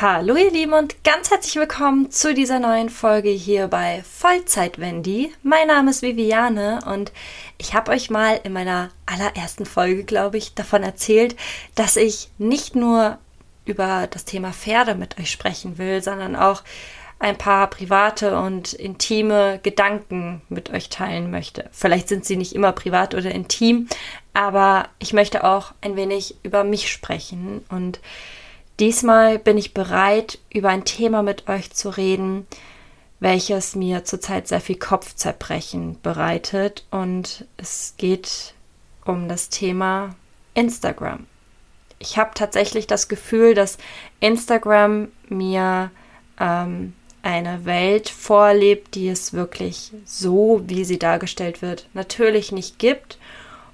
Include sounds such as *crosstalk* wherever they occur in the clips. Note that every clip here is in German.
Hallo ihr Lieben und ganz herzlich willkommen zu dieser neuen Folge hier bei Vollzeit Wendy. Mein Name ist Viviane und ich habe euch mal in meiner allerersten Folge, glaube ich, davon erzählt, dass ich nicht nur über das Thema Pferde mit euch sprechen will, sondern auch ein paar private und intime Gedanken mit euch teilen möchte. Vielleicht sind sie nicht immer privat oder intim, aber ich möchte auch ein wenig über mich sprechen und Diesmal bin ich bereit, über ein Thema mit euch zu reden, welches mir zurzeit sehr viel Kopfzerbrechen bereitet. Und es geht um das Thema Instagram. Ich habe tatsächlich das Gefühl, dass Instagram mir ähm, eine Welt vorlebt, die es wirklich so, wie sie dargestellt wird, natürlich nicht gibt.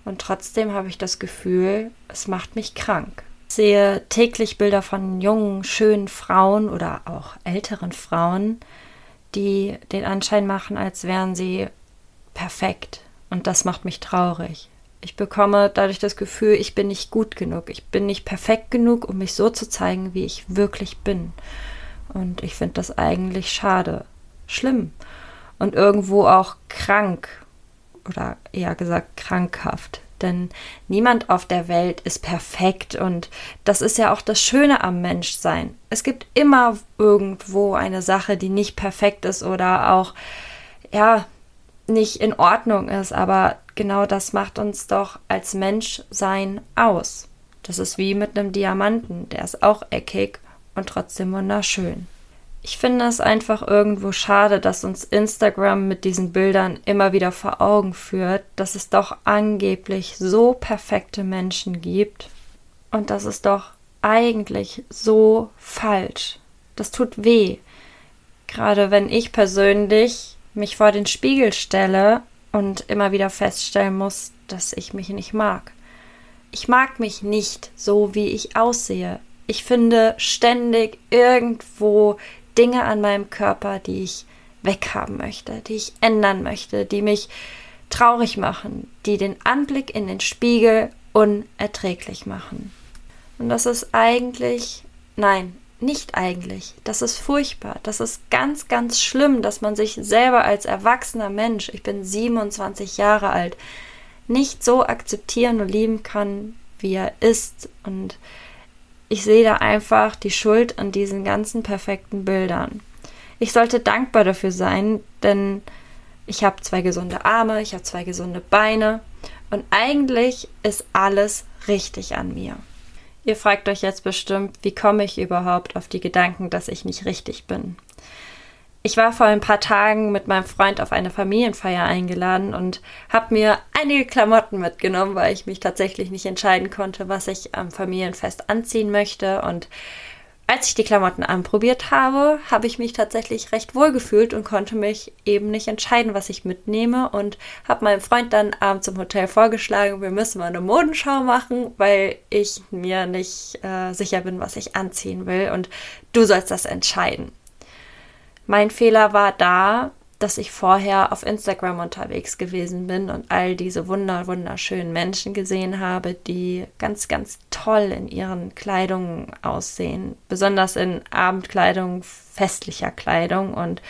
Und trotzdem habe ich das Gefühl, es macht mich krank sehe täglich Bilder von jungen, schönen Frauen oder auch älteren Frauen, die den Anschein machen, als wären sie perfekt. Und das macht mich traurig. Ich bekomme dadurch das Gefühl, ich bin nicht gut genug. Ich bin nicht perfekt genug, um mich so zu zeigen, wie ich wirklich bin. Und ich finde das eigentlich schade, schlimm und irgendwo auch krank oder eher gesagt krankhaft denn niemand auf der Welt ist perfekt und das ist ja auch das Schöne am Menschsein. Es gibt immer irgendwo eine Sache, die nicht perfekt ist oder auch ja nicht in Ordnung ist, aber genau das macht uns doch als Menschsein aus. Das ist wie mit einem Diamanten, der ist auch eckig und trotzdem wunderschön. Ich finde es einfach irgendwo schade, dass uns Instagram mit diesen Bildern immer wieder vor Augen führt, dass es doch angeblich so perfekte Menschen gibt und das ist doch eigentlich so falsch. Das tut weh. Gerade wenn ich persönlich mich vor den Spiegel stelle und immer wieder feststellen muss, dass ich mich nicht mag. Ich mag mich nicht so, wie ich aussehe. Ich finde ständig irgendwo Dinge an meinem Körper, die ich weghaben möchte, die ich ändern möchte, die mich traurig machen, die den Anblick in den Spiegel unerträglich machen. Und das ist eigentlich, nein, nicht eigentlich. Das ist furchtbar. Das ist ganz, ganz schlimm, dass man sich selber als erwachsener Mensch, ich bin 27 Jahre alt, nicht so akzeptieren und lieben kann, wie er ist. Und ich sehe da einfach die Schuld an diesen ganzen perfekten Bildern. Ich sollte dankbar dafür sein, denn ich habe zwei gesunde Arme, ich habe zwei gesunde Beine und eigentlich ist alles richtig an mir. Ihr fragt euch jetzt bestimmt, wie komme ich überhaupt auf die Gedanken, dass ich nicht richtig bin? Ich war vor ein paar Tagen mit meinem Freund auf eine Familienfeier eingeladen und habe mir einige Klamotten mitgenommen, weil ich mich tatsächlich nicht entscheiden konnte, was ich am Familienfest anziehen möchte. Und als ich die Klamotten anprobiert habe, habe ich mich tatsächlich recht wohl gefühlt und konnte mich eben nicht entscheiden, was ich mitnehme und habe meinem Freund dann abends im Hotel vorgeschlagen, wir müssen mal eine Modenschau machen, weil ich mir nicht äh, sicher bin, was ich anziehen will und du sollst das entscheiden. Mein Fehler war da, dass ich vorher auf Instagram unterwegs gewesen bin und all diese wunder wunderschönen Menschen gesehen habe, die ganz, ganz toll in ihren Kleidungen aussehen, besonders in Abendkleidung, festlicher Kleidung und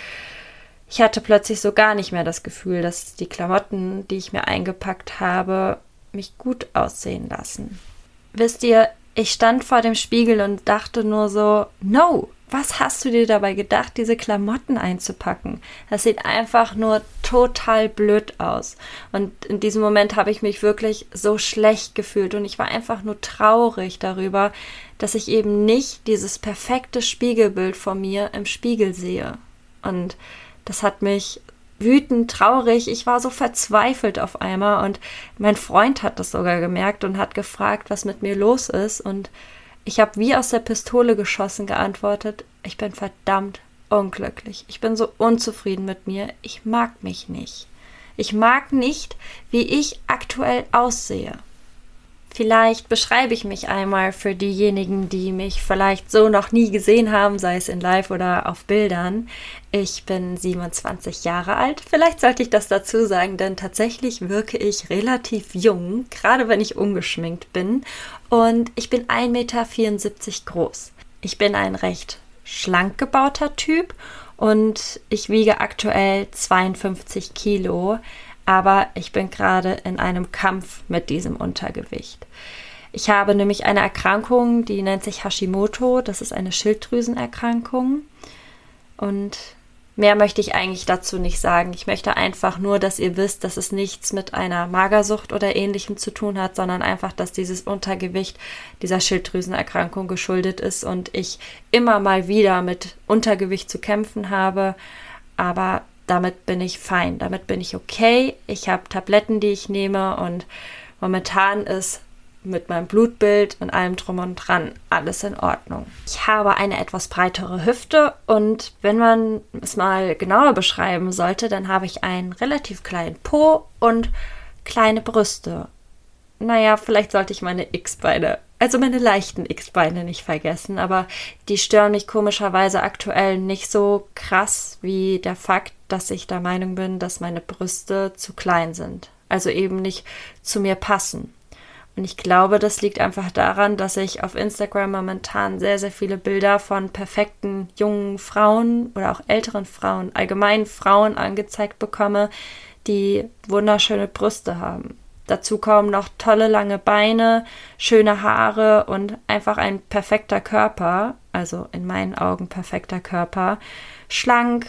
ich hatte plötzlich so gar nicht mehr das Gefühl, dass die Klamotten, die ich mir eingepackt habe, mich gut aussehen lassen. Wisst ihr, ich stand vor dem Spiegel und dachte nur so, no, was hast du dir dabei gedacht, diese Klamotten einzupacken? Das sieht einfach nur total blöd aus. Und in diesem Moment habe ich mich wirklich so schlecht gefühlt und ich war einfach nur traurig darüber, dass ich eben nicht dieses perfekte Spiegelbild von mir im Spiegel sehe. Und das hat mich wütend, traurig. Ich war so verzweifelt auf einmal und mein Freund hat das sogar gemerkt und hat gefragt, was mit mir los ist und ich habe wie aus der Pistole geschossen geantwortet, ich bin verdammt unglücklich. Ich bin so unzufrieden mit mir. Ich mag mich nicht. Ich mag nicht, wie ich aktuell aussehe. Vielleicht beschreibe ich mich einmal für diejenigen, die mich vielleicht so noch nie gesehen haben, sei es in Live oder auf Bildern. Ich bin 27 Jahre alt. Vielleicht sollte ich das dazu sagen, denn tatsächlich wirke ich relativ jung, gerade wenn ich ungeschminkt bin. Und ich bin 1,74 Meter groß. Ich bin ein recht schlank gebauter Typ und ich wiege aktuell 52 Kilo, aber ich bin gerade in einem Kampf mit diesem Untergewicht. Ich habe nämlich eine Erkrankung, die nennt sich Hashimoto. Das ist eine Schilddrüsenerkrankung. Und mehr möchte ich eigentlich dazu nicht sagen. Ich möchte einfach nur, dass ihr wisst, dass es nichts mit einer Magersucht oder ähnlichem zu tun hat, sondern einfach, dass dieses Untergewicht dieser Schilddrüsenerkrankung geschuldet ist und ich immer mal wieder mit Untergewicht zu kämpfen habe. Aber damit bin ich fein, damit bin ich okay. Ich habe Tabletten, die ich nehme und momentan ist mit meinem Blutbild und allem drum und dran alles in Ordnung. Ich habe eine etwas breitere Hüfte und wenn man es mal genauer beschreiben sollte, dann habe ich einen relativ kleinen Po und kleine Brüste. Naja, vielleicht sollte ich meine X-Beine, also meine leichten X-Beine nicht vergessen, aber die stören mich komischerweise aktuell nicht so krass wie der Fakt, dass ich der Meinung bin, dass meine Brüste zu klein sind. Also eben nicht zu mir passen. Und ich glaube, das liegt einfach daran, dass ich auf Instagram momentan sehr, sehr viele Bilder von perfekten jungen Frauen oder auch älteren Frauen, allgemein Frauen angezeigt bekomme, die wunderschöne Brüste haben. Dazu kommen noch tolle lange Beine, schöne Haare und einfach ein perfekter Körper, also in meinen Augen perfekter Körper, schlank,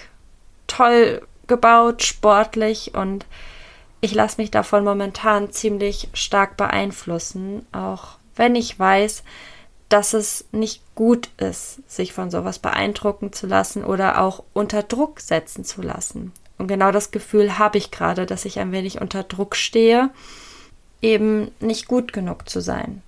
toll gebaut, sportlich und ich lasse mich davon momentan ziemlich stark beeinflussen, auch wenn ich weiß, dass es nicht gut ist, sich von sowas beeindrucken zu lassen oder auch unter Druck setzen zu lassen. Und genau das Gefühl habe ich gerade, dass ich ein wenig unter Druck stehe, eben nicht gut genug zu sein.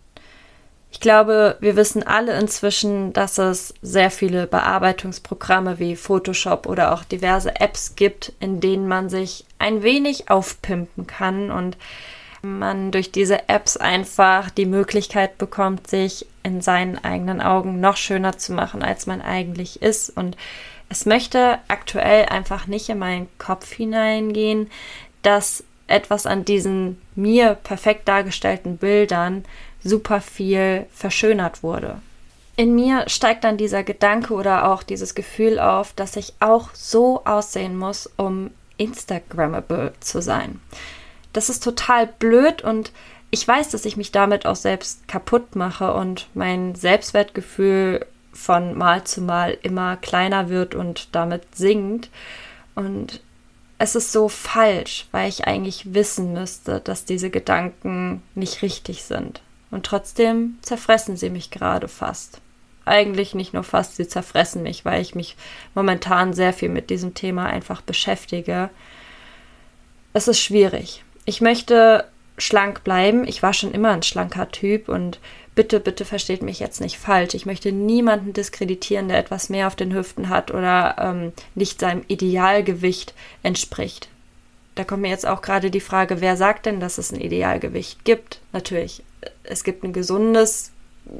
Ich glaube, wir wissen alle inzwischen, dass es sehr viele Bearbeitungsprogramme wie Photoshop oder auch diverse Apps gibt, in denen man sich ein wenig aufpimpen kann und man durch diese Apps einfach die Möglichkeit bekommt, sich in seinen eigenen Augen noch schöner zu machen, als man eigentlich ist. Und es möchte aktuell einfach nicht in meinen Kopf hineingehen, dass etwas an diesen mir perfekt dargestellten Bildern super viel verschönert wurde. In mir steigt dann dieser Gedanke oder auch dieses Gefühl auf, dass ich auch so aussehen muss, um Instagrammable zu sein. Das ist total blöd und ich weiß, dass ich mich damit auch selbst kaputt mache und mein Selbstwertgefühl von Mal zu Mal immer kleiner wird und damit sinkt. Und es ist so falsch, weil ich eigentlich wissen müsste, dass diese Gedanken nicht richtig sind. Und trotzdem zerfressen sie mich gerade fast. Eigentlich nicht nur fast, sie zerfressen mich, weil ich mich momentan sehr viel mit diesem Thema einfach beschäftige. Es ist schwierig. Ich möchte schlank bleiben. Ich war schon immer ein schlanker Typ und bitte, bitte versteht mich jetzt nicht falsch. Ich möchte niemanden diskreditieren, der etwas mehr auf den Hüften hat oder ähm, nicht seinem Idealgewicht entspricht. Da kommt mir jetzt auch gerade die Frage, wer sagt denn, dass es ein Idealgewicht gibt? Natürlich es gibt ein gesundes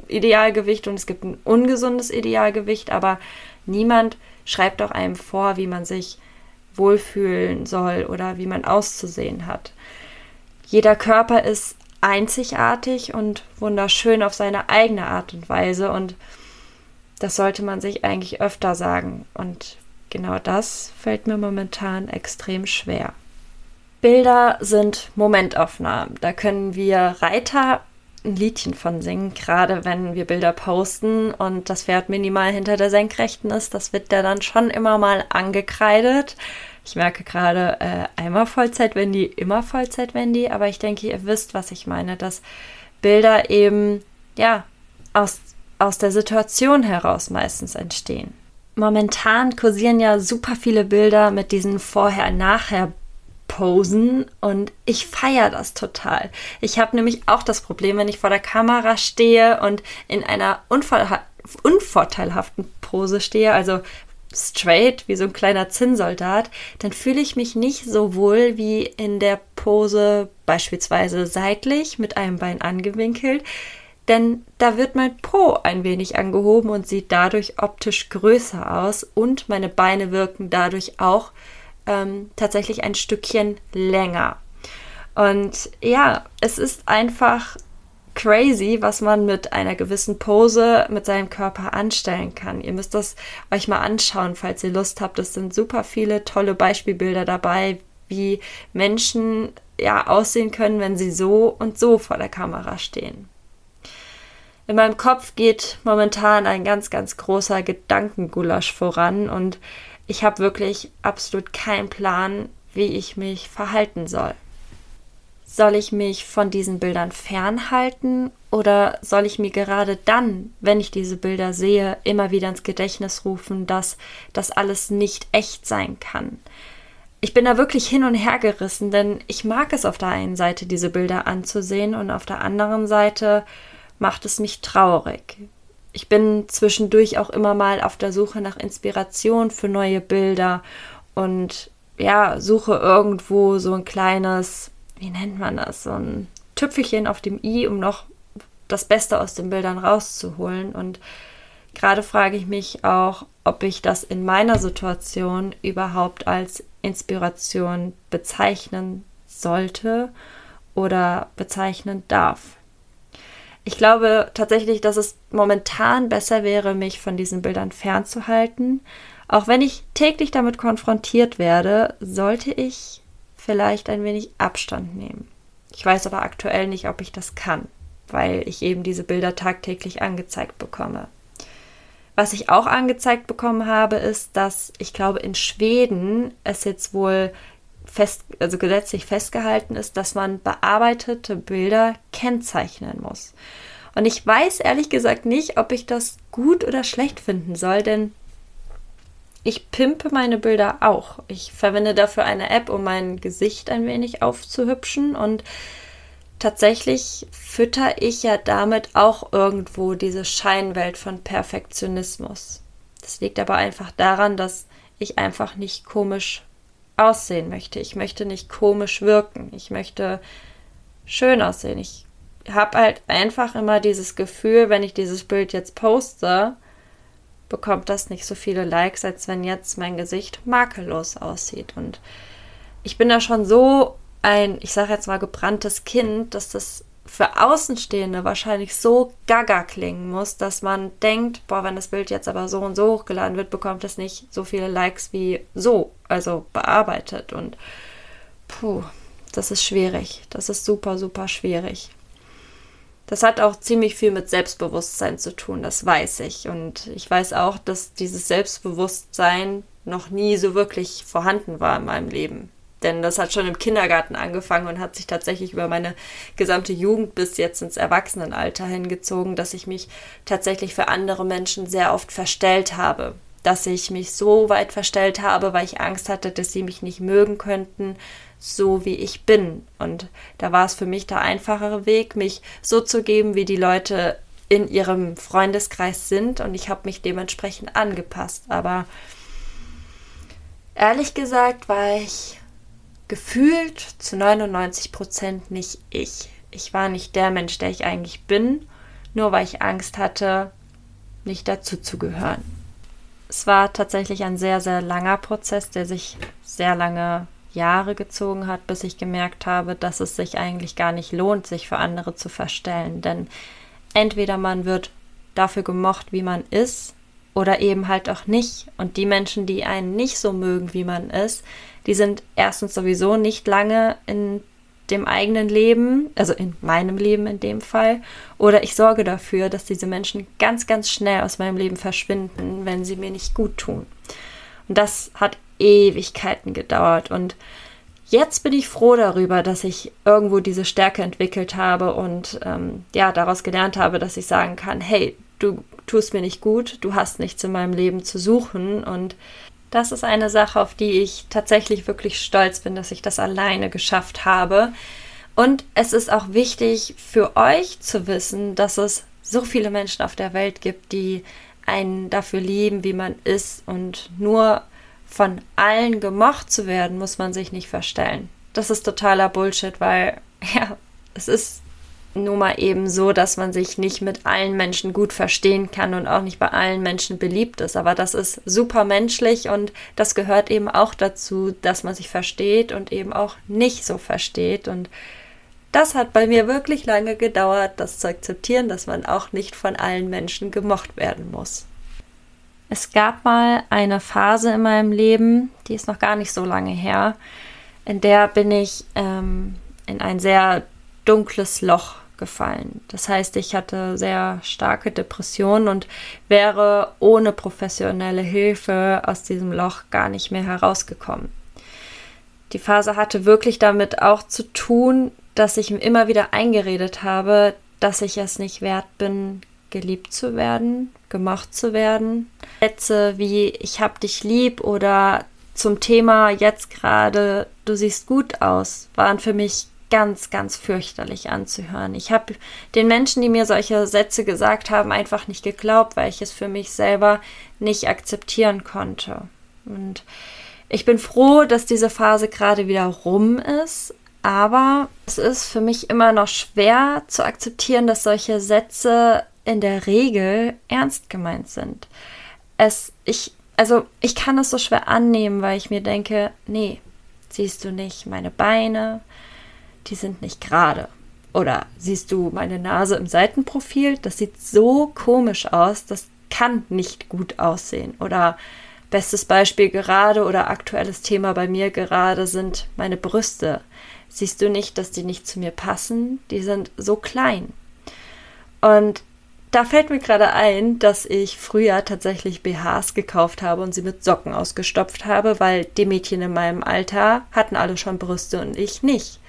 Idealgewicht und es gibt ein ungesundes Idealgewicht, aber niemand schreibt auch einem vor, wie man sich wohlfühlen soll oder wie man auszusehen hat. Jeder Körper ist einzigartig und wunderschön auf seine eigene Art und Weise und das sollte man sich eigentlich öfter sagen und genau das fällt mir momentan extrem schwer. Bilder sind Momentaufnahmen. Da können wir Reiter ein Liedchen von singen, gerade wenn wir Bilder posten und das Pferd minimal hinter der Senkrechten ist. Das wird ja dann schon immer mal angekreidet. Ich merke gerade äh, einmal Vollzeit-Wendy, immer Vollzeit-Wendy, aber ich denke, ihr wisst, was ich meine, dass Bilder eben, ja, aus, aus der Situation heraus meistens entstehen. Momentan kursieren ja super viele Bilder mit diesen Vorher-Nachher- posen und ich feiere das total. Ich habe nämlich auch das Problem, wenn ich vor der Kamera stehe und in einer unvorteilhaften Pose stehe, also straight wie so ein kleiner Zinnsoldat, dann fühle ich mich nicht so wohl wie in der Pose beispielsweise seitlich mit einem Bein angewinkelt, denn da wird mein Po ein wenig angehoben und sieht dadurch optisch größer aus und meine Beine wirken dadurch auch ähm, tatsächlich ein Stückchen länger. Und ja, es ist einfach crazy, was man mit einer gewissen Pose mit seinem Körper anstellen kann. Ihr müsst das euch mal anschauen, falls ihr Lust habt. Es sind super viele tolle Beispielbilder dabei, wie Menschen ja aussehen können, wenn sie so und so vor der Kamera stehen. In meinem Kopf geht momentan ein ganz, ganz großer Gedankengulasch voran und ich habe wirklich absolut keinen Plan, wie ich mich verhalten soll. Soll ich mich von diesen Bildern fernhalten oder soll ich mir gerade dann, wenn ich diese Bilder sehe, immer wieder ins Gedächtnis rufen, dass das alles nicht echt sein kann? Ich bin da wirklich hin und her gerissen, denn ich mag es auf der einen Seite, diese Bilder anzusehen und auf der anderen Seite macht es mich traurig. Ich bin zwischendurch auch immer mal auf der Suche nach Inspiration für neue Bilder und ja, suche irgendwo so ein kleines wie nennt man das, so ein Tüpfelchen auf dem i, um noch das Beste aus den Bildern rauszuholen. Und gerade frage ich mich auch, ob ich das in meiner Situation überhaupt als Inspiration bezeichnen sollte oder bezeichnen darf. Ich glaube tatsächlich, dass es momentan besser wäre, mich von diesen Bildern fernzuhalten. Auch wenn ich täglich damit konfrontiert werde, sollte ich vielleicht ein wenig Abstand nehmen. Ich weiß aber aktuell nicht, ob ich das kann, weil ich eben diese Bilder tagtäglich angezeigt bekomme. Was ich auch angezeigt bekommen habe, ist, dass ich glaube, in Schweden es jetzt wohl fest, also gesetzlich festgehalten ist, dass man bearbeitete Bilder kennzeichnen muss. Und ich weiß ehrlich gesagt nicht, ob ich das gut oder schlecht finden soll, denn ich pimpe meine Bilder auch. Ich verwende dafür eine App, um mein Gesicht ein wenig aufzuhübschen und tatsächlich fütter ich ja damit auch irgendwo diese Scheinwelt von Perfektionismus. Das liegt aber einfach daran, dass ich einfach nicht komisch aussehen möchte. Ich möchte nicht komisch wirken. Ich möchte schön aussehen. Ich habe halt einfach immer dieses Gefühl, wenn ich dieses Bild jetzt poste, bekommt das nicht so viele Likes, als wenn jetzt mein Gesicht makellos aussieht. Und ich bin da schon so ein, ich sage jetzt mal, gebranntes Kind, dass das für Außenstehende wahrscheinlich so gaga klingen muss, dass man denkt, boah, wenn das Bild jetzt aber so und so hochgeladen wird, bekommt es nicht so viele Likes wie so, also bearbeitet. Und puh, das ist schwierig. Das ist super, super schwierig. Das hat auch ziemlich viel mit Selbstbewusstsein zu tun, das weiß ich. Und ich weiß auch, dass dieses Selbstbewusstsein noch nie so wirklich vorhanden war in meinem Leben. Denn das hat schon im Kindergarten angefangen und hat sich tatsächlich über meine gesamte Jugend bis jetzt ins Erwachsenenalter hingezogen, dass ich mich tatsächlich für andere Menschen sehr oft verstellt habe. Dass ich mich so weit verstellt habe, weil ich Angst hatte, dass sie mich nicht mögen könnten, so wie ich bin. Und da war es für mich der einfachere Weg, mich so zu geben, wie die Leute in ihrem Freundeskreis sind. Und ich habe mich dementsprechend angepasst. Aber ehrlich gesagt war ich gefühlt zu 99 Prozent nicht ich. Ich war nicht der Mensch, der ich eigentlich bin, nur weil ich Angst hatte, nicht dazu zu gehören. Es war tatsächlich ein sehr, sehr langer Prozess, der sich sehr lange Jahre gezogen hat, bis ich gemerkt habe, dass es sich eigentlich gar nicht lohnt, sich für andere zu verstellen. Denn entweder man wird dafür gemocht, wie man ist, oder eben halt auch nicht. Und die Menschen, die einen nicht so mögen, wie man ist, die sind erstens sowieso nicht lange in dem eigenen Leben, also in meinem Leben in dem Fall, oder ich sorge dafür, dass diese Menschen ganz, ganz schnell aus meinem Leben verschwinden, wenn sie mir nicht gut tun. Und das hat Ewigkeiten gedauert. Und jetzt bin ich froh darüber, dass ich irgendwo diese Stärke entwickelt habe und ähm, ja, daraus gelernt habe, dass ich sagen kann, hey, du tust mir nicht gut, du hast nichts in meinem Leben zu suchen. Und das ist eine Sache, auf die ich tatsächlich wirklich stolz bin, dass ich das alleine geschafft habe. Und es ist auch wichtig für euch zu wissen, dass es so viele Menschen auf der Welt gibt, die einen dafür lieben, wie man ist und nur von allen gemocht zu werden, muss man sich nicht verstellen. Das ist totaler Bullshit, weil *laughs* ja, es ist nun mal eben so, dass man sich nicht mit allen Menschen gut verstehen kann und auch nicht bei allen Menschen beliebt ist. Aber das ist super menschlich und das gehört eben auch dazu, dass man sich versteht und eben auch nicht so versteht. Und das hat bei mir wirklich lange gedauert, das zu akzeptieren, dass man auch nicht von allen Menschen gemocht werden muss. Es gab mal eine Phase in meinem Leben, die ist noch gar nicht so lange her, in der bin ich ähm, in ein sehr dunkles Loch gefallen. Das heißt, ich hatte sehr starke Depressionen und wäre ohne professionelle Hilfe aus diesem Loch gar nicht mehr herausgekommen. Die Phase hatte wirklich damit auch zu tun, dass ich mir immer wieder eingeredet habe, dass ich es nicht wert bin, geliebt zu werden, gemocht zu werden. Sätze wie ich hab dich lieb oder zum Thema jetzt gerade du siehst gut aus waren für mich ganz, ganz fürchterlich anzuhören. Ich habe den Menschen, die mir solche Sätze gesagt haben, einfach nicht geglaubt, weil ich es für mich selber nicht akzeptieren konnte. Und ich bin froh, dass diese Phase gerade wieder rum ist, aber es ist für mich immer noch schwer zu akzeptieren, dass solche Sätze in der Regel ernst gemeint sind. Es, ich, also ich kann es so schwer annehmen, weil ich mir denke, nee, siehst du nicht meine Beine, die sind nicht gerade. Oder siehst du meine Nase im Seitenprofil? Das sieht so komisch aus, das kann nicht gut aussehen. Oder bestes Beispiel gerade oder aktuelles Thema bei mir gerade sind meine Brüste. Siehst du nicht, dass die nicht zu mir passen? Die sind so klein. Und da fällt mir gerade ein, dass ich früher tatsächlich BHs gekauft habe und sie mit Socken ausgestopft habe, weil die Mädchen in meinem Alter hatten alle schon Brüste und ich nicht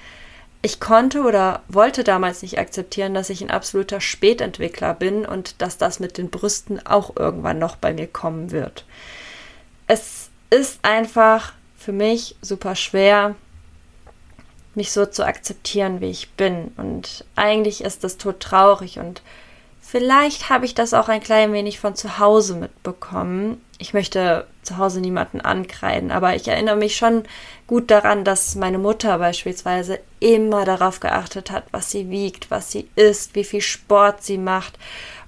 ich konnte oder wollte damals nicht akzeptieren, dass ich ein absoluter Spätentwickler bin und dass das mit den Brüsten auch irgendwann noch bei mir kommen wird. Es ist einfach für mich super schwer, mich so zu akzeptieren, wie ich bin. Und eigentlich ist das tot traurig und vielleicht habe ich das auch ein klein wenig von zu Hause mitbekommen, ich möchte zu Hause niemanden ankreiden, aber ich erinnere mich schon gut daran, dass meine Mutter beispielsweise immer darauf geachtet hat, was sie wiegt, was sie isst, wie viel Sport sie macht.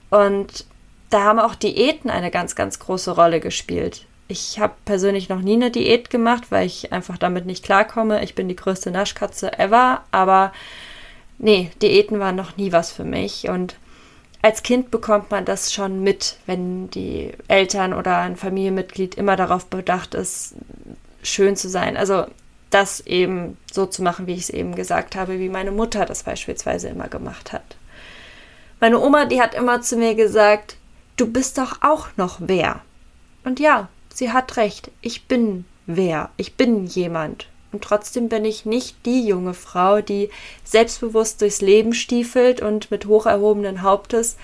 Und da haben auch Diäten eine ganz, ganz große Rolle gespielt. Ich habe persönlich noch nie eine Diät gemacht, weil ich einfach damit nicht klarkomme. Ich bin die größte Naschkatze ever, aber nee, Diäten waren noch nie was für mich. Und als Kind bekommt man das schon mit, wenn die Eltern oder ein Familienmitglied immer darauf bedacht ist, schön zu sein. Also das eben so zu machen, wie ich es eben gesagt habe, wie meine Mutter das beispielsweise immer gemacht hat. Meine Oma, die hat immer zu mir gesagt, du bist doch auch noch wer. Und ja, sie hat recht, ich bin wer, ich bin jemand. Und trotzdem bin ich nicht die junge Frau, die selbstbewusst durchs Leben stiefelt und mit hoch erhobenen Hauptes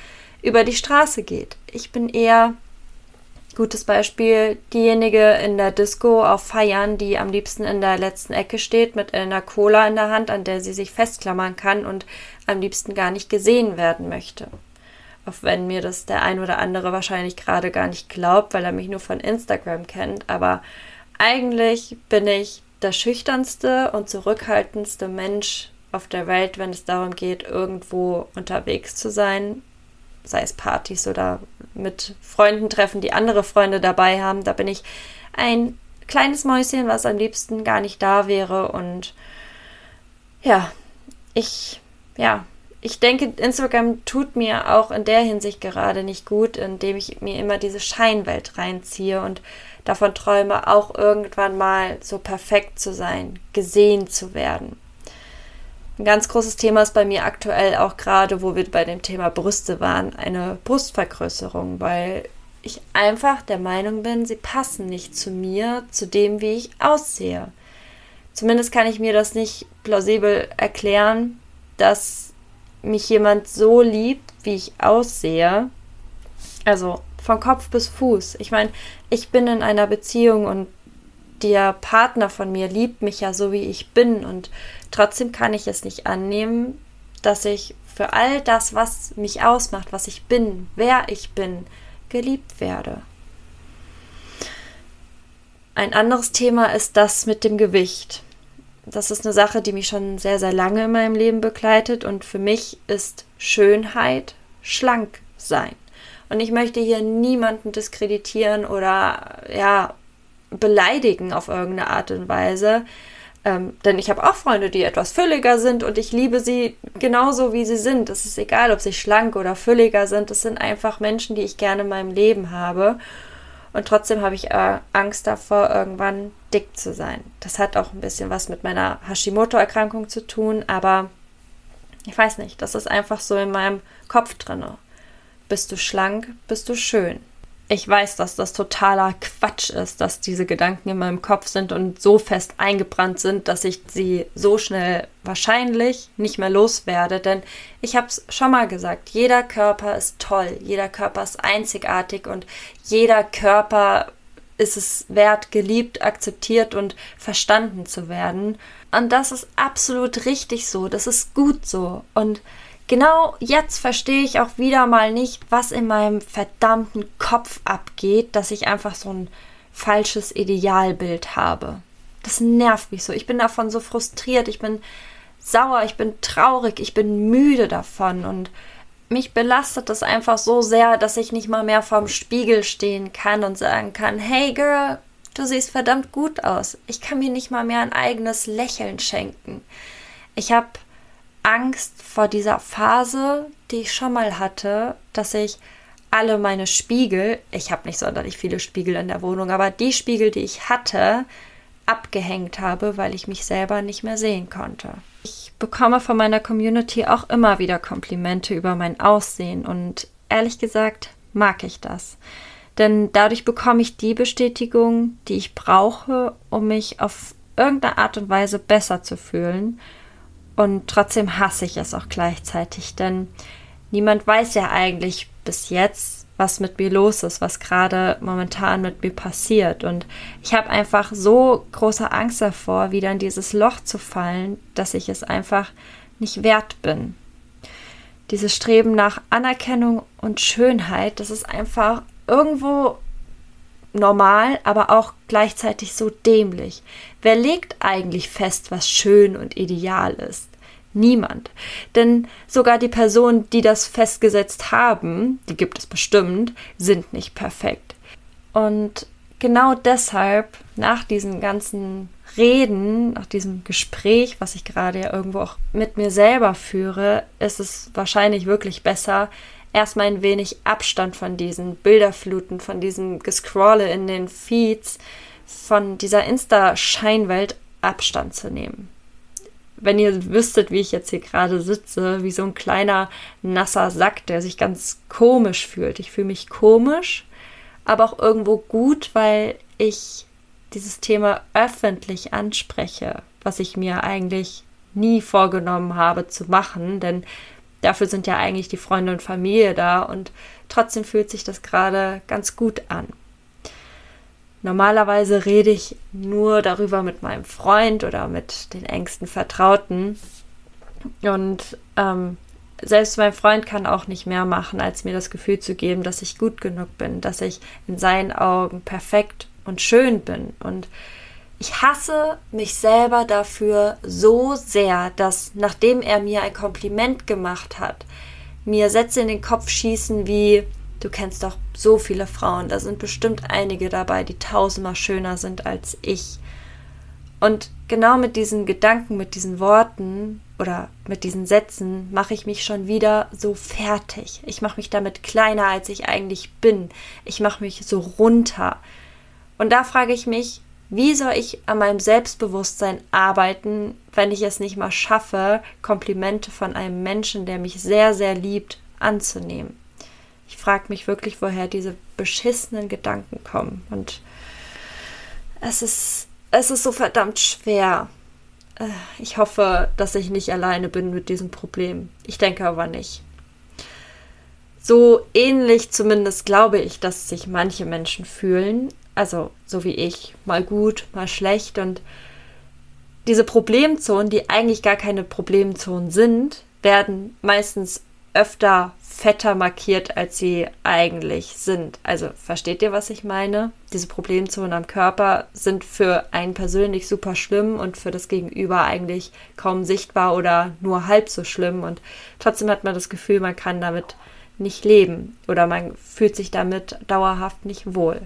über die Straße geht. Ich bin eher, gutes Beispiel, diejenige in der Disco auf Feiern, die am liebsten in der letzten Ecke steht mit einer Cola in der Hand, an der sie sich festklammern kann und am liebsten gar nicht gesehen werden möchte. Auch wenn mir das der ein oder andere wahrscheinlich gerade gar nicht glaubt, weil er mich nur von Instagram kennt, aber eigentlich bin ich der schüchternste und zurückhaltendste Mensch auf der Welt, wenn es darum geht, irgendwo unterwegs zu sein, sei es Partys oder mit Freunden treffen, die andere Freunde dabei haben. Da bin ich ein kleines Mäuschen, was am liebsten gar nicht da wäre. Und ja, ich, ja, ich denke, Instagram tut mir auch in der Hinsicht gerade nicht gut, indem ich mir immer diese Scheinwelt reinziehe und davon träume, auch irgendwann mal so perfekt zu sein, gesehen zu werden. Ein ganz großes Thema ist bei mir aktuell auch gerade, wo wir bei dem Thema Brüste waren, eine Brustvergrößerung, weil ich einfach der Meinung bin, sie passen nicht zu mir, zu dem, wie ich aussehe. Zumindest kann ich mir das nicht plausibel erklären, dass mich jemand so liebt, wie ich aussehe. Also von Kopf bis Fuß. Ich meine, ich bin in einer Beziehung und der Partner von mir liebt mich ja so, wie ich bin und trotzdem kann ich es nicht annehmen, dass ich für all das, was mich ausmacht, was ich bin, wer ich bin, geliebt werde. Ein anderes Thema ist das mit dem Gewicht. Das ist eine Sache, die mich schon sehr, sehr lange in meinem Leben begleitet und für mich ist Schönheit schlank sein. Und ich möchte hier niemanden diskreditieren oder ja beleidigen auf irgendeine Art und Weise. Ähm, denn ich habe auch Freunde, die etwas fülliger sind und ich liebe sie genauso, wie sie sind. Es ist egal, ob sie schlank oder fülliger sind. Es sind einfach Menschen, die ich gerne in meinem Leben habe. Und trotzdem habe ich äh, Angst davor, irgendwann dick zu sein. Das hat auch ein bisschen was mit meiner Hashimoto-Erkrankung zu tun, aber ich weiß nicht, das ist einfach so in meinem Kopf drinne. Bist du schlank, bist du schön ich weiß, dass das totaler Quatsch ist, dass diese Gedanken in meinem Kopf sind und so fest eingebrannt sind, dass ich sie so schnell wahrscheinlich nicht mehr loswerde. Denn ich habe es schon mal gesagt, jeder Körper ist toll, jeder Körper ist einzigartig und jeder Körper ist es wert, geliebt, akzeptiert und verstanden zu werden. Und das ist absolut richtig so, das ist gut so. Und Genau jetzt verstehe ich auch wieder mal nicht, was in meinem verdammten Kopf abgeht, dass ich einfach so ein falsches Idealbild habe. Das nervt mich so. Ich bin davon so frustriert, ich bin sauer, ich bin traurig, ich bin müde davon und mich belastet das einfach so sehr, dass ich nicht mal mehr vorm Spiegel stehen kann und sagen kann, hey Girl, du siehst verdammt gut aus. Ich kann mir nicht mal mehr ein eigenes Lächeln schenken. Ich habe Angst vor dieser Phase, die ich schon mal hatte, dass ich alle meine Spiegel, ich habe nicht sonderlich viele Spiegel in der Wohnung, aber die Spiegel, die ich hatte, abgehängt habe, weil ich mich selber nicht mehr sehen konnte. Ich bekomme von meiner Community auch immer wieder Komplimente über mein Aussehen und ehrlich gesagt mag ich das. Denn dadurch bekomme ich die Bestätigung, die ich brauche, um mich auf irgendeine Art und Weise besser zu fühlen und trotzdem hasse ich es auch gleichzeitig, denn niemand weiß ja eigentlich bis jetzt, was mit mir los ist, was gerade momentan mit mir passiert. Und ich habe einfach so große Angst davor, wieder in dieses Loch zu fallen, dass ich es einfach nicht wert bin. Dieses Streben nach Anerkennung und Schönheit, das ist einfach irgendwo normal, aber auch gleichzeitig so dämlich. Wer legt eigentlich fest, was schön und ideal ist? Niemand. Denn sogar die Personen, die das festgesetzt haben, die gibt es bestimmt, sind nicht perfekt. Und genau deshalb, nach diesen ganzen Reden, nach diesem Gespräch, was ich gerade ja irgendwo auch mit mir selber führe, ist es wahrscheinlich wirklich besser, erstmal ein wenig Abstand von diesen Bilderfluten, von diesem Gescrolle in den Feeds, von dieser Insta-Scheinwelt Abstand zu nehmen. Wenn ihr wüsstet, wie ich jetzt hier gerade sitze, wie so ein kleiner nasser Sack, der sich ganz komisch fühlt. Ich fühle mich komisch, aber auch irgendwo gut, weil ich dieses Thema öffentlich anspreche, was ich mir eigentlich nie vorgenommen habe zu machen, denn dafür sind ja eigentlich die Freunde und Familie da und trotzdem fühlt sich das gerade ganz gut an. Normalerweise rede ich nur darüber mit meinem Freund oder mit den engsten Vertrauten. Und ähm, selbst mein Freund kann auch nicht mehr machen, als mir das Gefühl zu geben, dass ich gut genug bin, dass ich in seinen Augen perfekt und schön bin. Und ich hasse mich selber dafür so sehr, dass nachdem er mir ein Kompliment gemacht hat, mir Sätze in den Kopf schießen wie du kennst doch so viele Frauen, da sind bestimmt einige dabei, die tausendmal schöner sind als ich. Und genau mit diesen Gedanken, mit diesen Worten oder mit diesen Sätzen mache ich mich schon wieder so fertig. Ich mache mich damit kleiner, als ich eigentlich bin. Ich mache mich so runter. Und da frage ich mich, wie soll ich an meinem Selbstbewusstsein arbeiten, wenn ich es nicht mal schaffe, Komplimente von einem Menschen, der mich sehr, sehr liebt, anzunehmen? Ich frage mich wirklich, woher diese beschissenen Gedanken kommen. Und es ist, es ist so verdammt schwer. Äh, ich hoffe, dass ich nicht alleine bin mit diesem Problem. Ich denke aber nicht. So ähnlich zumindest glaube ich, dass sich manche Menschen fühlen, also so wie ich, mal gut, mal schlecht und diese Problemzonen, die eigentlich gar keine Problemzonen sind, werden meistens öfter fetter markiert, als sie eigentlich sind. Also versteht ihr, was ich meine? Diese Problemzonen am Körper sind für einen persönlich super schlimm und für das Gegenüber eigentlich kaum sichtbar oder nur halb so schlimm. Und trotzdem hat man das Gefühl, man kann damit nicht leben oder man fühlt sich damit dauerhaft nicht wohl.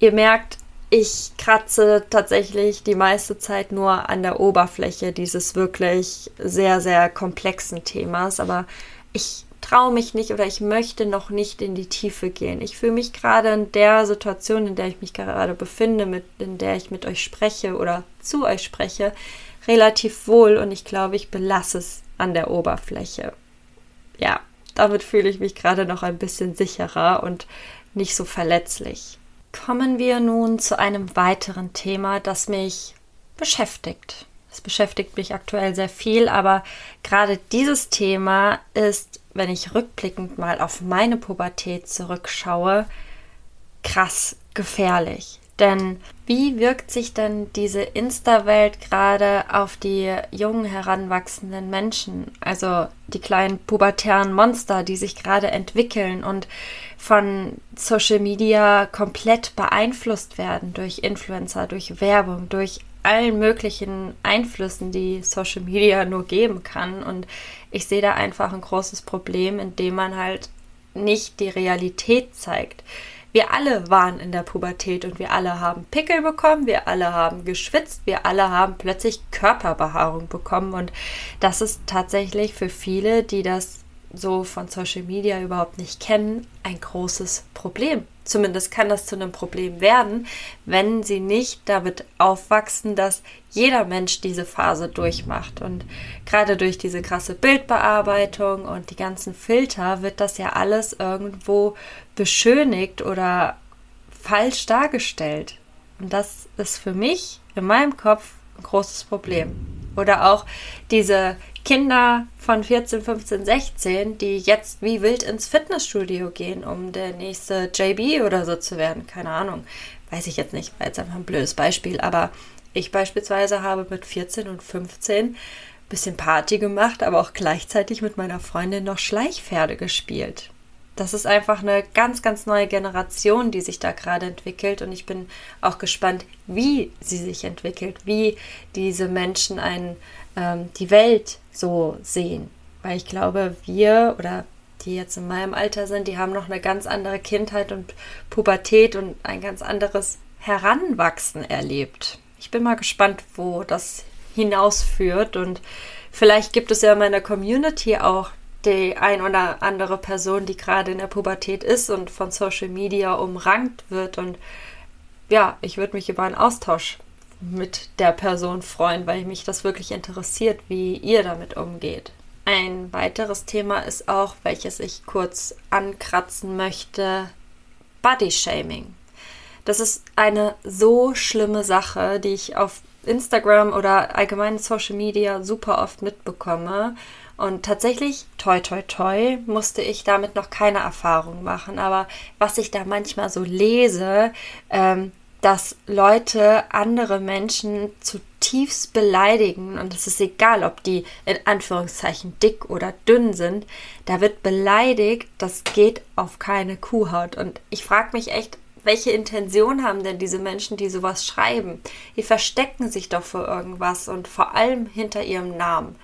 Ihr merkt, ich kratze tatsächlich die meiste Zeit nur an der Oberfläche dieses wirklich sehr, sehr komplexen Themas, aber ich traue mich nicht oder ich möchte noch nicht in die Tiefe gehen. Ich fühle mich gerade in der Situation, in der ich mich gerade befinde, mit, in der ich mit euch spreche oder zu euch spreche, relativ wohl und ich glaube, ich belasse es an der Oberfläche. Ja, damit fühle ich mich gerade noch ein bisschen sicherer und nicht so verletzlich. Kommen wir nun zu einem weiteren Thema, das mich beschäftigt. Es beschäftigt mich aktuell sehr viel, aber gerade dieses Thema ist, wenn ich rückblickend mal auf meine Pubertät zurückschaue, krass gefährlich. Denn wie wirkt sich denn diese Insta-Welt gerade auf die jungen heranwachsenden Menschen, also die kleinen pubertären Monster, die sich gerade entwickeln und von Social Media komplett beeinflusst werden durch Influencer, durch Werbung, durch allen möglichen Einflüssen, die Social Media nur geben kann. Und ich sehe da einfach ein großes Problem, indem man halt nicht die Realität zeigt. Wir alle waren in der Pubertät und wir alle haben Pickel bekommen, wir alle haben geschwitzt, wir alle haben plötzlich Körperbehaarung bekommen und das ist tatsächlich für viele, die das so von Social Media überhaupt nicht kennen, ein großes Problem. Zumindest kann das zu einem Problem werden, wenn sie nicht damit aufwachsen, dass jeder Mensch diese Phase durchmacht. Und gerade durch diese krasse Bildbearbeitung und die ganzen Filter wird das ja alles irgendwo beschönigt oder falsch dargestellt. Und das ist für mich in meinem Kopf ein großes Problem. Oder auch diese Kinder von 14, 15, 16, die jetzt wie wild ins Fitnessstudio gehen, um der nächste JB oder so zu werden. Keine Ahnung. Weiß ich jetzt nicht, war jetzt einfach ein blödes Beispiel. Aber ich beispielsweise habe mit 14 und 15 ein bisschen Party gemacht, aber auch gleichzeitig mit meiner Freundin noch Schleichpferde gespielt. Das ist einfach eine ganz, ganz neue Generation, die sich da gerade entwickelt. Und ich bin auch gespannt, wie sie sich entwickelt, wie diese Menschen einen, ähm, die Welt so sehen. Weil ich glaube, wir oder die jetzt in meinem Alter sind, die haben noch eine ganz andere Kindheit und Pubertät und ein ganz anderes Heranwachsen erlebt. Ich bin mal gespannt, wo das hinausführt und vielleicht gibt es ja in meiner Community auch die ein oder andere Person, die gerade in der Pubertät ist und von Social Media umrankt wird und ja, ich würde mich über einen Austausch mit der Person freuen, weil mich das wirklich interessiert, wie ihr damit umgeht. Ein weiteres Thema ist auch, welches ich kurz ankratzen möchte, Body Shaming. Das ist eine so schlimme Sache, die ich auf Instagram oder allgemein Social Media super oft mitbekomme. Und tatsächlich, toi, toi, toi, musste ich damit noch keine Erfahrung machen. Aber was ich da manchmal so lese, ähm, dass Leute andere Menschen zutiefst beleidigen und es ist egal, ob die in Anführungszeichen dick oder dünn sind, da wird beleidigt, das geht auf keine Kuhhaut und ich frage mich echt, welche Intention haben denn diese Menschen, die sowas schreiben? Die verstecken sich doch für irgendwas und vor allem hinter ihrem Namen.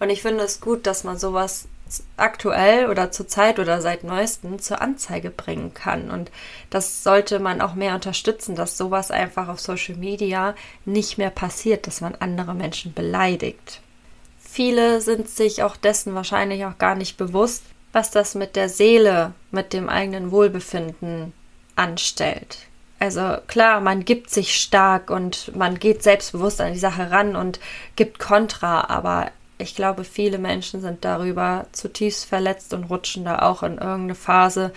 Und ich finde es gut, dass man sowas aktuell oder zur Zeit oder seit neuestem zur Anzeige bringen kann. Und das sollte man auch mehr unterstützen, dass sowas einfach auf Social Media nicht mehr passiert, dass man andere Menschen beleidigt. Viele sind sich auch dessen wahrscheinlich auch gar nicht bewusst, was das mit der Seele, mit dem eigenen Wohlbefinden anstellt. Also klar, man gibt sich stark und man geht selbstbewusst an die Sache ran und gibt Kontra, aber ich glaube, viele Menschen sind darüber zutiefst verletzt und rutschen da auch in irgendeine Phase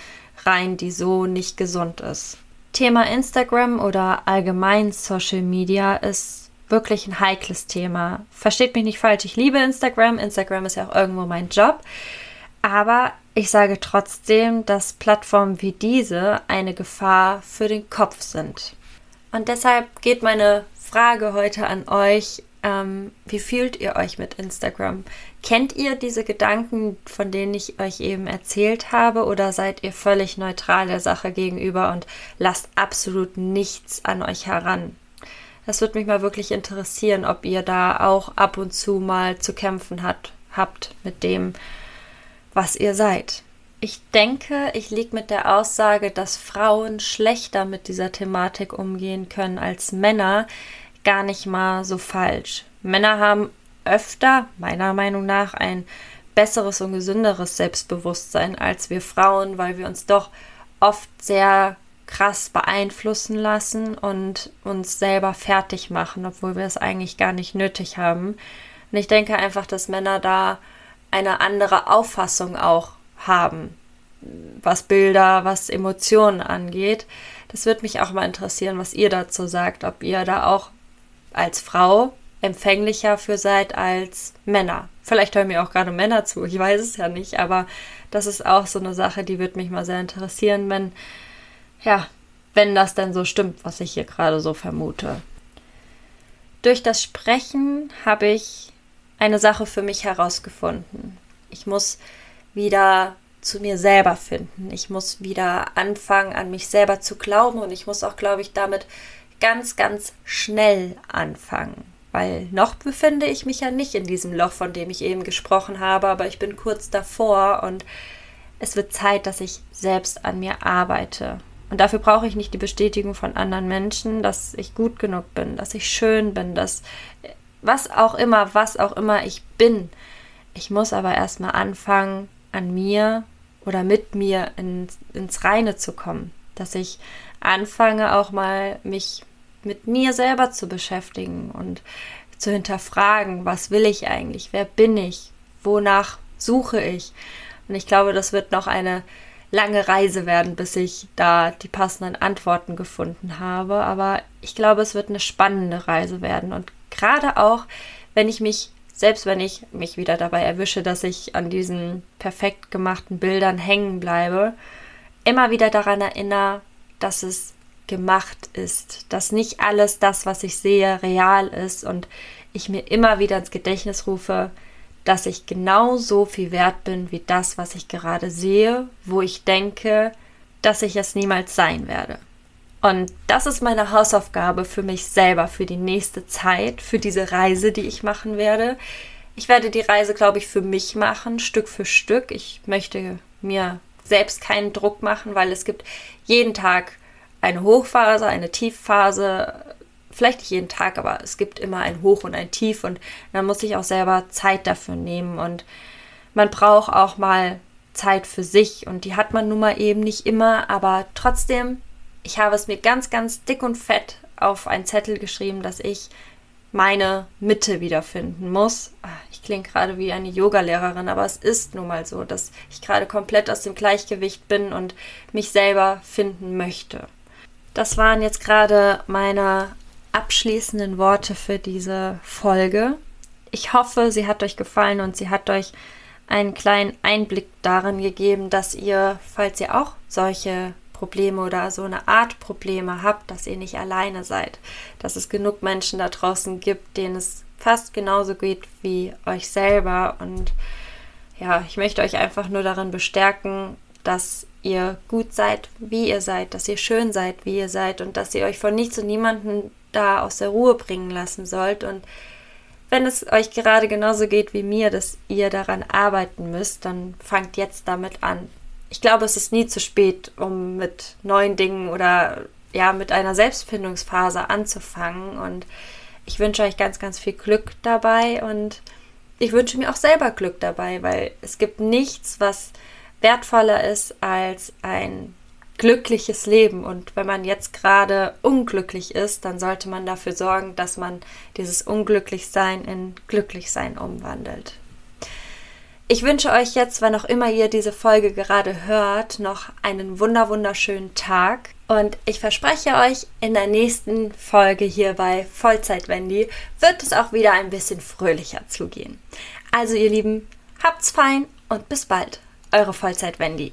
rein, die so nicht gesund ist. Thema Instagram oder allgemein Social Media ist wirklich ein heikles Thema. Versteht mich nicht falsch, ich liebe Instagram. Instagram ist ja auch irgendwo mein Job. Aber ich sage trotzdem, dass Plattformen wie diese eine Gefahr für den Kopf sind. Und deshalb geht meine Frage heute an euch, ähm, wie fühlt ihr euch mit Instagram? Kennt ihr diese Gedanken, von denen ich euch eben erzählt habe, oder seid ihr völlig neutral der Sache gegenüber und lasst absolut nichts an euch heran? Das würde mich mal wirklich interessieren, ob ihr da auch ab und zu mal zu kämpfen hat, habt mit dem, was ihr seid. Ich denke, ich liege mit der Aussage, dass Frauen schlechter mit dieser Thematik umgehen können als Männer, gar nicht mal so falsch. Männer haben öfter, meiner Meinung nach, ein besseres und gesünderes Selbstbewusstsein als wir Frauen, weil wir uns doch oft sehr krass beeinflussen lassen und uns selber fertig machen, obwohl wir es eigentlich gar nicht nötig haben. Und ich denke einfach, dass Männer da eine andere Auffassung auch haben, was Bilder, was Emotionen angeht. Das würde mich auch mal interessieren, was ihr dazu sagt, ob ihr da auch als Frau empfänglicher für seid als Männer. Vielleicht hören mir auch gerade Männer zu, ich weiß es ja nicht, aber das ist auch so eine Sache, die würde mich mal sehr interessieren, wenn, ja, wenn das denn so stimmt, was ich hier gerade so vermute. Durch das Sprechen habe ich eine Sache für mich herausgefunden. Ich muss wieder zu mir selber finden. Ich muss wieder anfangen, an mich selber zu glauben und ich muss auch, glaube ich, damit ganz, ganz schnell anfangen. Weil noch befinde ich mich ja nicht in diesem Loch, von dem ich eben gesprochen habe, aber ich bin kurz davor und es wird Zeit, dass ich selbst an mir arbeite. Und dafür brauche ich nicht die Bestätigung von anderen Menschen, dass ich gut genug bin, dass ich schön bin, dass was auch immer, was auch immer ich bin. Ich muss aber erstmal anfangen, an mir oder mit mir ins, ins Reine zu kommen. Dass ich anfange auch mal mich mit mir selber zu beschäftigen und zu hinterfragen, was will ich eigentlich, wer bin ich, wonach suche ich. Und ich glaube, das wird noch eine lange Reise werden, bis ich da die passenden Antworten gefunden habe. Aber ich glaube, es wird eine spannende Reise werden. Und gerade auch, wenn ich mich, selbst wenn ich mich wieder dabei erwische, dass ich an diesen perfekt gemachten Bildern hängen bleibe, immer wieder daran erinnere, dass es gemacht ist, dass nicht alles das, was ich sehe, real ist und ich mir immer wieder ins Gedächtnis rufe, dass ich genau so viel wert bin wie das, was ich gerade sehe, wo ich denke, dass ich es niemals sein werde. Und das ist meine Hausaufgabe für mich selber, für die nächste Zeit, für diese Reise, die ich machen werde. Ich werde die Reise, glaube ich, für mich machen, Stück für Stück. Ich möchte mir selbst keinen Druck machen, weil es gibt jeden Tag eine Hochphase, eine Tiefphase, vielleicht nicht jeden Tag, aber es gibt immer ein Hoch und ein Tief und man muss sich auch selber Zeit dafür nehmen und man braucht auch mal Zeit für sich und die hat man nun mal eben nicht immer, aber trotzdem, ich habe es mir ganz, ganz dick und fett auf einen Zettel geschrieben, dass ich meine Mitte wiederfinden muss. Ah, ich klinge gerade wie eine Yogalehrerin, aber es ist nun mal so, dass ich gerade komplett aus dem Gleichgewicht bin und mich selber finden möchte. Das waren jetzt gerade meine abschließenden Worte für diese Folge. Ich hoffe, sie hat euch gefallen und sie hat euch einen kleinen Einblick darin gegeben, dass ihr, falls ihr auch solche Probleme oder so eine Art Probleme habt, dass ihr nicht alleine seid, dass es genug Menschen da draußen gibt, denen es fast genauso geht wie euch selber und ja, ich möchte euch einfach nur darin bestärken, dass ihr gut seid, wie ihr seid, dass ihr schön seid, wie ihr seid und dass ihr euch von nichts und niemanden da aus der Ruhe bringen lassen sollt. Und wenn es euch gerade genauso geht wie mir, dass ihr daran arbeiten müsst, dann fangt jetzt damit an. Ich glaube, es ist nie zu spät, um mit neuen Dingen oder ja, mit einer Selbstfindungsphase anzufangen. Und ich wünsche euch ganz, ganz viel Glück dabei und ich wünsche mir auch selber Glück dabei, weil es gibt nichts, was wertvoller ist als ein glückliches Leben. Und wenn man jetzt gerade unglücklich ist, dann sollte man dafür sorgen, dass man dieses Unglücklichsein in Glücklichsein umwandelt. Ich wünsche euch jetzt, wann auch immer ihr diese Folge gerade hört, noch einen wunder wunderschönen Tag. Und ich verspreche euch, in der nächsten Folge hier bei Vollzeit Wendy wird es auch wieder ein bisschen fröhlicher zugehen. Also ihr Lieben, habt's fein und bis bald eure Vollzeit Wendy.